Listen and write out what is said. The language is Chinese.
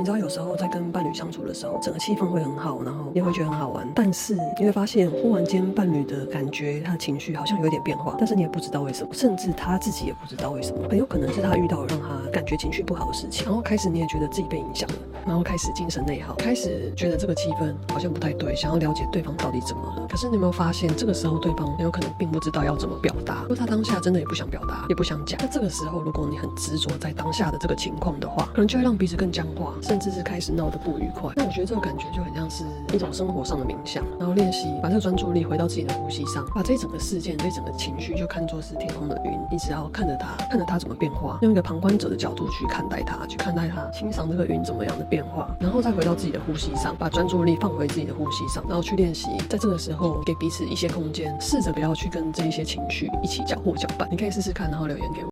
你知道，有时候在跟伴侣相处的时候，整个气氛会很好，然后也会觉得很好玩。但是你会发现，忽然间伴侣的感觉，他的情绪好像有点变化，但是你也不知道为什么，甚至他自己也不知道为什么。很有可能是他遇到了让他感觉情绪不好的事情，然后开始你也觉得自己被影响了，然后开始精神内耗，开始觉得这个气氛好像不太对，想要了解对方到底怎么了。可是你有没有发现，这个时候对方很有可能并不知道要怎么表达，因为他当下真的也不想表达，也不想讲。那这个时候，如果你很执着在当下的这个情况的话，可能就会让彼此更僵化，甚至是开始闹得不愉快。那我觉得这个感觉就很像是一种生活上的冥想，然后练习把这个专注力回到自己的呼吸上，把这整个事件、这整个情绪就看作是天空的云，你只要看着它，看着它怎么变化，用一个旁观者的角度去看待它，去看待它，欣赏这个云怎么样的变化，然后再回到自己的呼吸上，把专注力放回自己的呼吸上，然后去练习，在这个时候给彼此一些空间，试着不要去跟这一些情绪一起搅和搅拌。你可以试试看，然后留言给我。